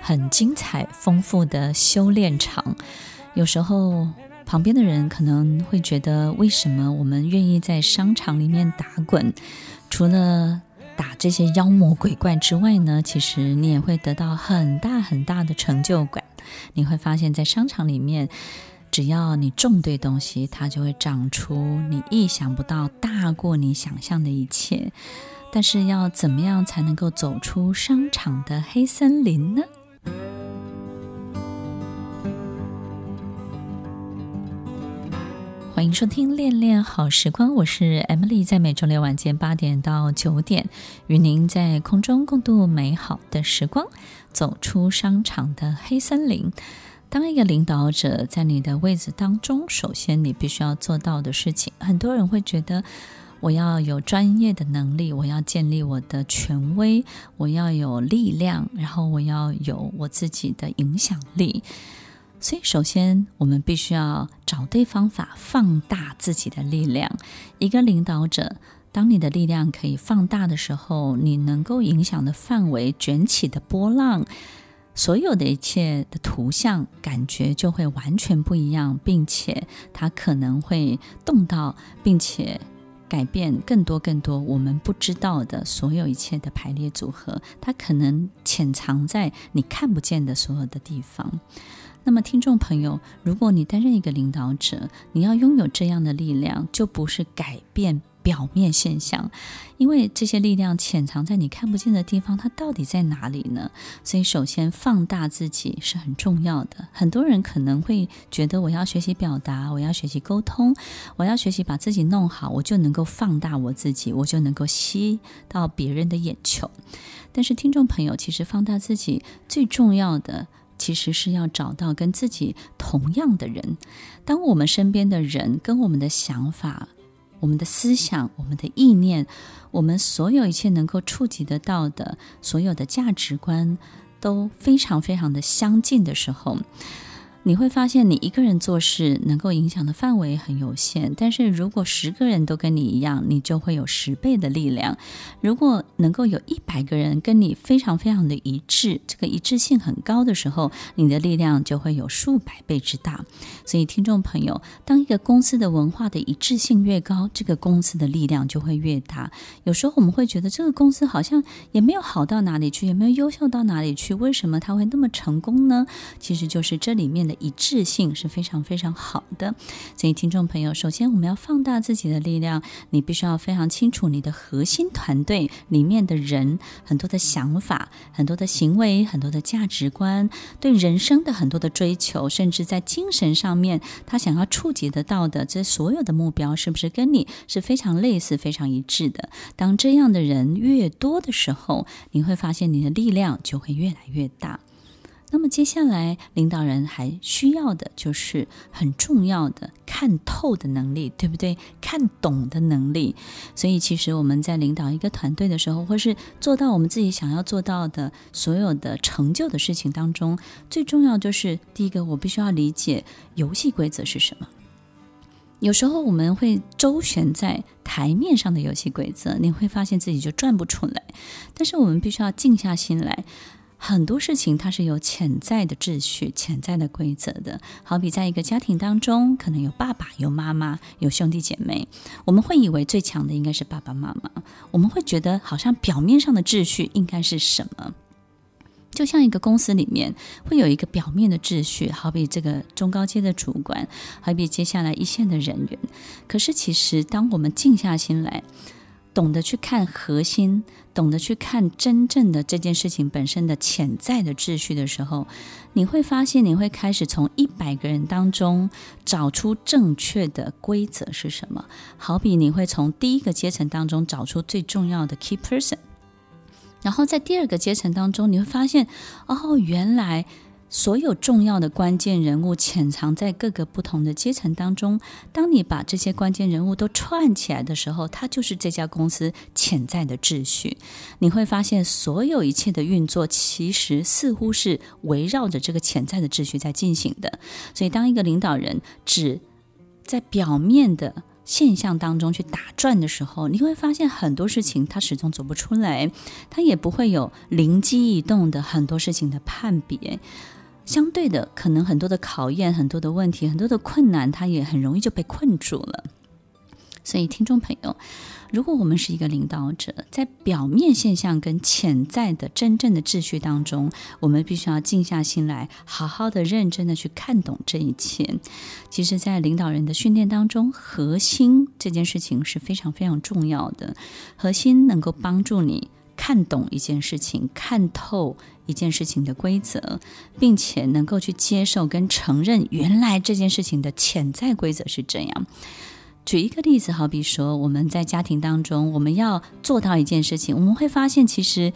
很精彩、丰富的修炼场。有时候，旁边的人可能会觉得，为什么我们愿意在商场里面打滚？除了打这些妖魔鬼怪之外呢，其实你也会得到很大很大的成就感。你会发现在商场里面。只要你种对东西，它就会长出你意想不到、大过你想象的一切。但是要怎么样才能够走出商场的黑森林呢？欢迎收听《恋恋好时光》，我是 Emily，在每周六晚间八点到九点，与您在空中共度美好的时光，走出商场的黑森林。当一个领导者在你的位置当中，首先你必须要做到的事情，很多人会觉得我要有专业的能力，我要建立我的权威，我要有力量，然后我要有我自己的影响力。所以，首先我们必须要找对方法，放大自己的力量。一个领导者，当你的力量可以放大的时候，你能够影响的范围，卷起的波浪。所有的一切的图像感觉就会完全不一样，并且它可能会动到，并且改变更多更多我们不知道的所有一切的排列组合，它可能潜藏在你看不见的所有的地方。那么，听众朋友，如果你担任一个领导者，你要拥有这样的力量，就不是改变。表面现象，因为这些力量潜藏在你看不见的地方，它到底在哪里呢？所以，首先放大自己是很重要的。很多人可能会觉得，我要学习表达，我要学习沟通，我要学习把自己弄好，我就能够放大我自己，我就能够吸到别人的眼球。但是，听众朋友，其实放大自己最重要的，其实是要找到跟自己同样的人。当我们身边的人跟我们的想法，我们的思想，我们的意念，我们所有一切能够触及得到的所有的价值观，都非常非常的相近的时候。你会发现，你一个人做事能够影响的范围很有限，但是如果十个人都跟你一样，你就会有十倍的力量。如果能够有一百个人跟你非常非常的一致，这个一致性很高的时候，你的力量就会有数百倍之大。所以，听众朋友，当一个公司的文化的一致性越高，这个公司的力量就会越大。有时候我们会觉得这个公司好像也没有好到哪里去，也没有优秀到哪里去，为什么它会那么成功呢？其实就是这里面的一致性是非常非常好的，所以听众朋友，首先我们要放大自己的力量，你必须要非常清楚你的核心团队里面的人很多的想法、很多的行为、很多的价值观，对人生的很多的追求，甚至在精神上面他想要触及得到的这所有的目标，是不是跟你是非常类似、非常一致的？当这样的人越多的时候，你会发现你的力量就会越来越大。那么接下来，领导人还需要的就是很重要的看透的能力，对不对？看懂的能力。所以，其实我们在领导一个团队的时候，或是做到我们自己想要做到的所有的成就的事情当中，最重要就是第一个，我必须要理解游戏规则是什么。有时候我们会周旋在台面上的游戏规则，你会发现自己就转不出来。但是我们必须要静下心来。很多事情它是有潜在的秩序、潜在的规则的。好比在一个家庭当中，可能有爸爸、有妈妈、有兄弟姐妹。我们会以为最强的应该是爸爸妈妈，我们会觉得好像表面上的秩序应该是什么？就像一个公司里面会有一个表面的秩序，好比这个中高阶的主管，好比接下来一线的人员。可是其实，当我们静下心来，懂得去看核心，懂得去看真正的这件事情本身的潜在的秩序的时候，你会发现，你会开始从一百个人当中找出正确的规则是什么。好比你会从第一个阶层当中找出最重要的 key person，然后在第二个阶层当中，你会发现，哦，原来。所有重要的关键人物潜藏在各个不同的阶层当中。当你把这些关键人物都串起来的时候，它就是这家公司潜在的秩序。你会发现，所有一切的运作其实似乎是围绕着这个潜在的秩序在进行的。所以，当一个领导人只在表面的现象当中去打转的时候，你会发现很多事情他始终走不出来，他也不会有灵机一动的很多事情的判别。相对的，可能很多的考验、很多的问题、很多的困难，他也很容易就被困住了。所以，听众朋友，如果我们是一个领导者，在表面现象跟潜在的真正的秩序当中，我们必须要静下心来，好好的、认真的去看懂这一切。其实，在领导人的训练当中，核心这件事情是非常非常重要的。核心能够帮助你看懂一件事情，看透。一件事情的规则，并且能够去接受跟承认，原来这件事情的潜在规则是这样。举一个例子，好比说我们在家庭当中，我们要做到一件事情，我们会发现其实。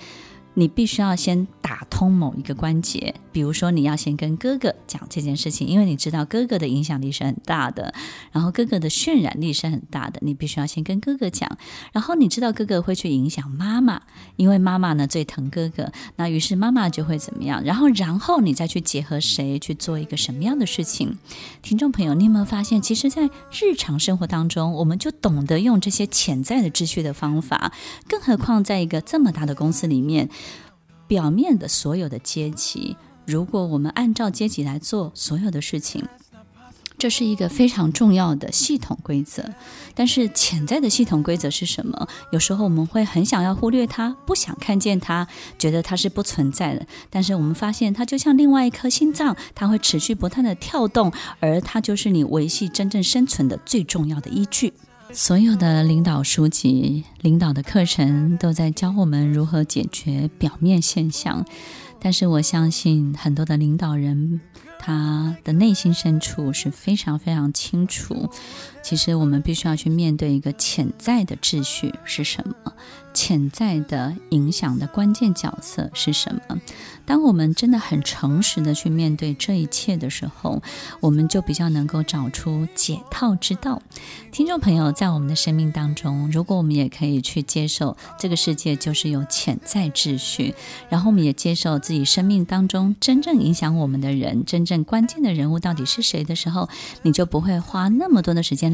你必须要先打通某一个关节，比如说你要先跟哥哥讲这件事情，因为你知道哥哥的影响力是很大的，然后哥哥的渲染力是很大的，你必须要先跟哥哥讲。然后你知道哥哥会去影响妈妈，因为妈妈呢最疼哥哥，那于是妈妈就会怎么样？然后然后你再去结合谁去做一个什么样的事情？听众朋友，你有没有发现，其实，在日常生活当中，我们就懂得用这些潜在的秩序的方法，更何况在一个这么大的公司里面。表面的所有的阶级，如果我们按照阶级来做所有的事情，这是一个非常重要的系统规则。但是潜在的系统规则是什么？有时候我们会很想要忽略它，不想看见它，觉得它是不存在的。但是我们发现，它就像另外一颗心脏，它会持续不断的跳动，而它就是你维系真正生存的最重要的依据。所有的领导书籍、领导的课程都在教我们如何解决表面现象，但是我相信很多的领导人，他的内心深处是非常非常清楚，其实我们必须要去面对一个潜在的秩序是什么。潜在的影响的关键角色是什么？当我们真的很诚实的去面对这一切的时候，我们就比较能够找出解套之道。听众朋友，在我们的生命当中，如果我们也可以去接受这个世界就是有潜在秩序，然后我们也接受自己生命当中真正影响我们的人，真正关键的人物到底是谁的时候，你就不会花那么多的时间